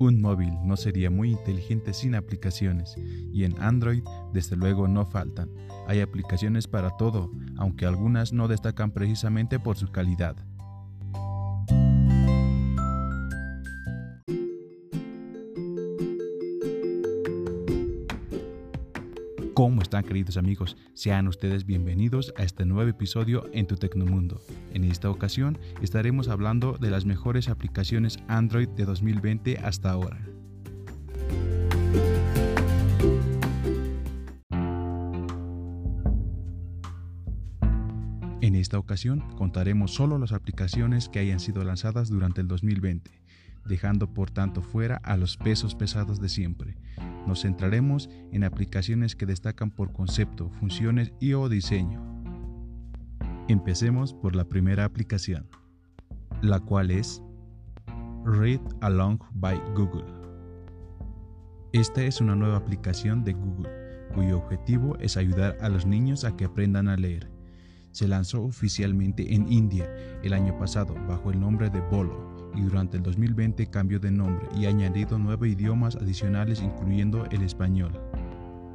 Un móvil no sería muy inteligente sin aplicaciones, y en Android desde luego no faltan. Hay aplicaciones para todo, aunque algunas no destacan precisamente por su calidad. ¿Cómo están queridos amigos? Sean ustedes bienvenidos a este nuevo episodio en Tu Tecnomundo. En esta ocasión estaremos hablando de las mejores aplicaciones Android de 2020 hasta ahora. En esta ocasión contaremos solo las aplicaciones que hayan sido lanzadas durante el 2020, dejando por tanto fuera a los pesos pesados de siempre nos centraremos en aplicaciones que destacan por concepto, funciones y o diseño. Empecemos por la primera aplicación, la cual es Read Along by Google. Esta es una nueva aplicación de Google, cuyo objetivo es ayudar a los niños a que aprendan a leer. Se lanzó oficialmente en India el año pasado bajo el nombre de Bolo y durante el 2020 cambió de nombre y ha añadido nueve idiomas adicionales incluyendo el español.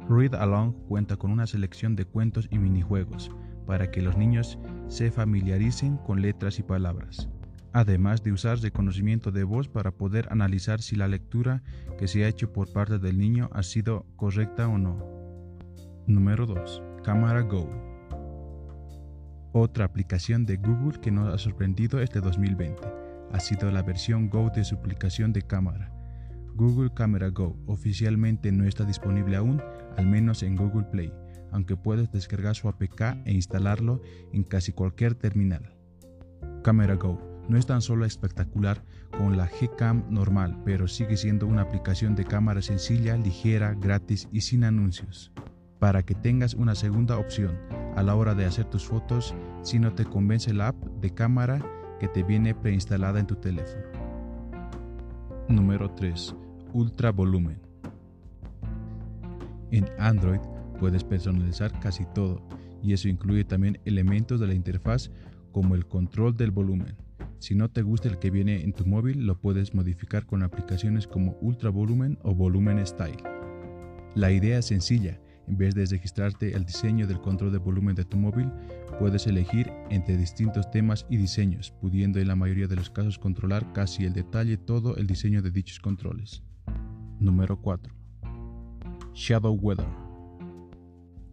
Read Along cuenta con una selección de cuentos y minijuegos para que los niños se familiaricen con letras y palabras, además de usar reconocimiento de voz para poder analizar si la lectura que se ha hecho por parte del niño ha sido correcta o no. Número 2. Camera Go. Otra aplicación de Google que nos ha sorprendido este 2020 ha sido la versión Go de su aplicación de cámara. Google Camera Go oficialmente no está disponible aún, al menos en Google Play, aunque puedes descargar su APK e instalarlo en casi cualquier terminal. Camera Go no es tan solo espectacular con la Gcam normal, pero sigue siendo una aplicación de cámara sencilla, ligera, gratis y sin anuncios. Para que tengas una segunda opción a la hora de hacer tus fotos, si no te convence la app de cámara, que te viene preinstalada en tu teléfono. Número 3. Ultra volumen. En Android puedes personalizar casi todo y eso incluye también elementos de la interfaz como el control del volumen. Si no te gusta el que viene en tu móvil, lo puedes modificar con aplicaciones como Ultra Volumen o Volumen Style. La idea es sencilla, en vez de registrarte el diseño del control de volumen de tu móvil, puedes elegir entre distintos temas y diseños, pudiendo en la mayoría de los casos controlar casi el detalle todo el diseño de dichos controles. Número 4. Shadow Weather.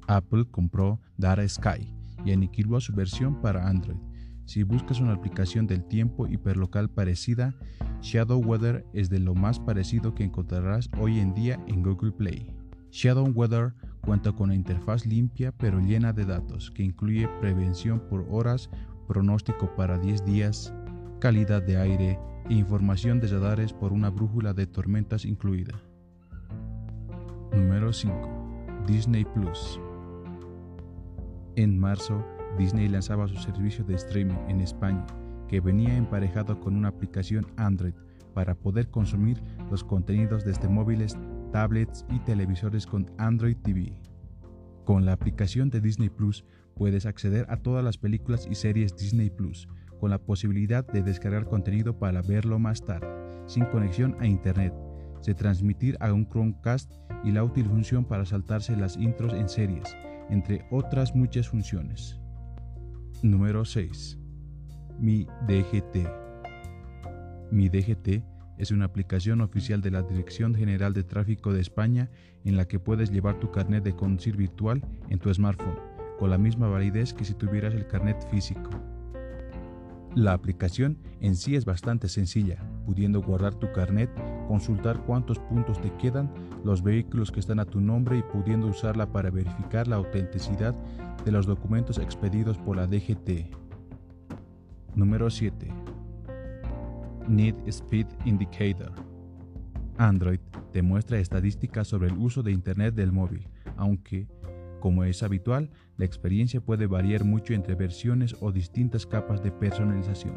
Apple compró Data Sky y aniquiló su versión para Android. Si buscas una aplicación del tiempo hiperlocal parecida, Shadow Weather es de lo más parecido que encontrarás hoy en día en Google Play. Shadow Weather Cuenta con una interfaz limpia pero llena de datos que incluye prevención por horas, pronóstico para 10 días, calidad de aire e información de radares por una brújula de tormentas incluida. Número 5. Disney Plus. En marzo, Disney lanzaba su servicio de streaming en España, que venía emparejado con una aplicación Android para poder consumir los contenidos desde móviles tablets y televisores con Android TV. Con la aplicación de Disney Plus puedes acceder a todas las películas y series Disney Plus, con la posibilidad de descargar contenido para verlo más tarde, sin conexión a Internet, se transmitir a un Chromecast y la útil función para saltarse las intros en series, entre otras muchas funciones. Número 6. Mi DGT. Mi DGT es una aplicación oficial de la Dirección General de Tráfico de España en la que puedes llevar tu carnet de conducir virtual en tu smartphone, con la misma validez que si tuvieras el carnet físico. La aplicación en sí es bastante sencilla, pudiendo guardar tu carnet, consultar cuántos puntos te quedan, los vehículos que están a tu nombre y pudiendo usarla para verificar la autenticidad de los documentos expedidos por la DGT. Número 7. Need Speed Indicator. Android te muestra estadísticas sobre el uso de Internet del móvil, aunque, como es habitual, la experiencia puede variar mucho entre versiones o distintas capas de personalización.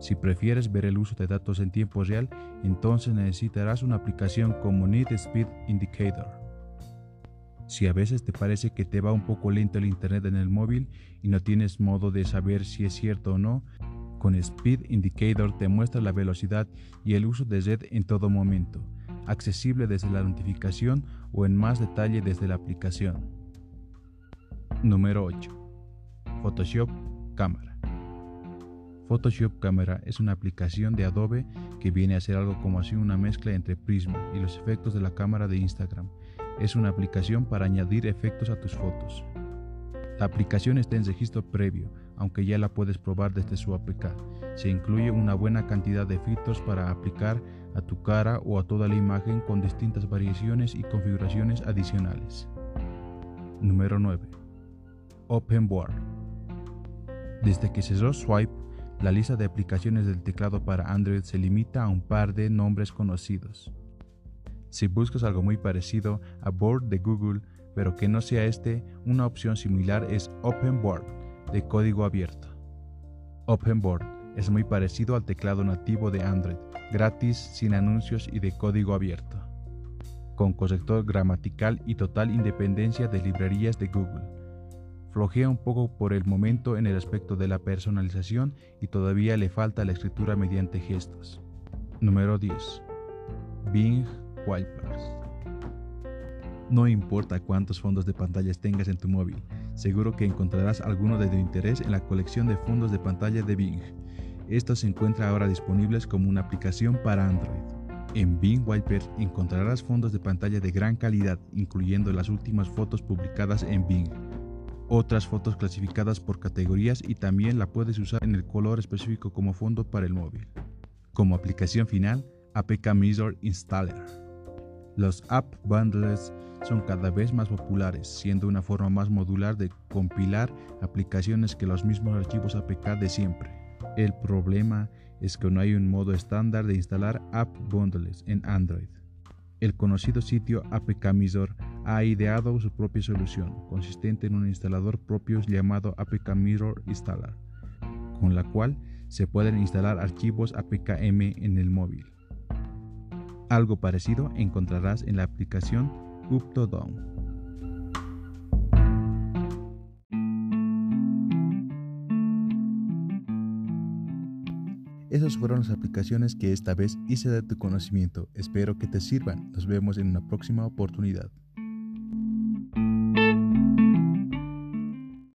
Si prefieres ver el uso de datos en tiempo real, entonces necesitarás una aplicación como Need Speed Indicator. Si a veces te parece que te va un poco lento el Internet en el móvil y no tienes modo de saber si es cierto o no, Con Speed Indicator te muestra la velocidad y el uso de red en todo momento, accesible desde la notificación o en más detalle desde la aplicación. Número 8. Photoshop Cámara. Photoshop Camera es una aplicación de Adobe que viene a ser algo como así una mezcla entre Prisma y los efectos de la cámara de Instagram. Es una aplicación para añadir efectos a tus fotos. La aplicación está en registro previo, aunque ya la puedes probar desde su APK. Se incluye una buena cantidad de filtros para aplicar a tu cara o a toda la imagen con distintas variaciones y configuraciones adicionales. Número 9. OpenBoard. Desde que cerró Swipe, la lista de aplicaciones del teclado para Android se limita a un par de nombres conocidos. Si buscas algo muy parecido a Board de Google, pero que no sea este, una opción similar es OpenBoard, de código abierto. OpenBoard es muy parecido al teclado nativo de Android, gratis, sin anuncios y de código abierto, con corrector gramatical y total independencia de librerías de Google Flojea un poco por el momento en el aspecto de la personalización y todavía le falta la escritura mediante gestos. Número 10. Bing Wipers. No importa cuántos fondos de pantallas tengas en tu móvil, seguro que encontrarás alguno de tu interés en la colección de fondos de pantalla de Bing. Estos se encuentran ahora disponibles como una aplicación para Android. En Bing Wipers encontrarás fondos de pantalla de gran calidad, incluyendo las últimas fotos publicadas en Bing otras fotos clasificadas por categorías y también la puedes usar en el color específico como fondo para el móvil. Como aplicación final, APK Mirror Installer. Los App Bundles son cada vez más populares, siendo una forma más modular de compilar aplicaciones que los mismos archivos APK de siempre. El problema es que no hay un modo estándar de instalar App Bundles en Android. El conocido sitio APK Mirror ha ideado su propia solución, consistente en un instalador propio llamado APK Mirror Installer, con la cual se pueden instalar archivos APKM en el móvil. Algo parecido encontrarás en la aplicación UpToDown. Esas fueron las aplicaciones que esta vez hice de tu conocimiento. Espero que te sirvan. Nos vemos en una próxima oportunidad.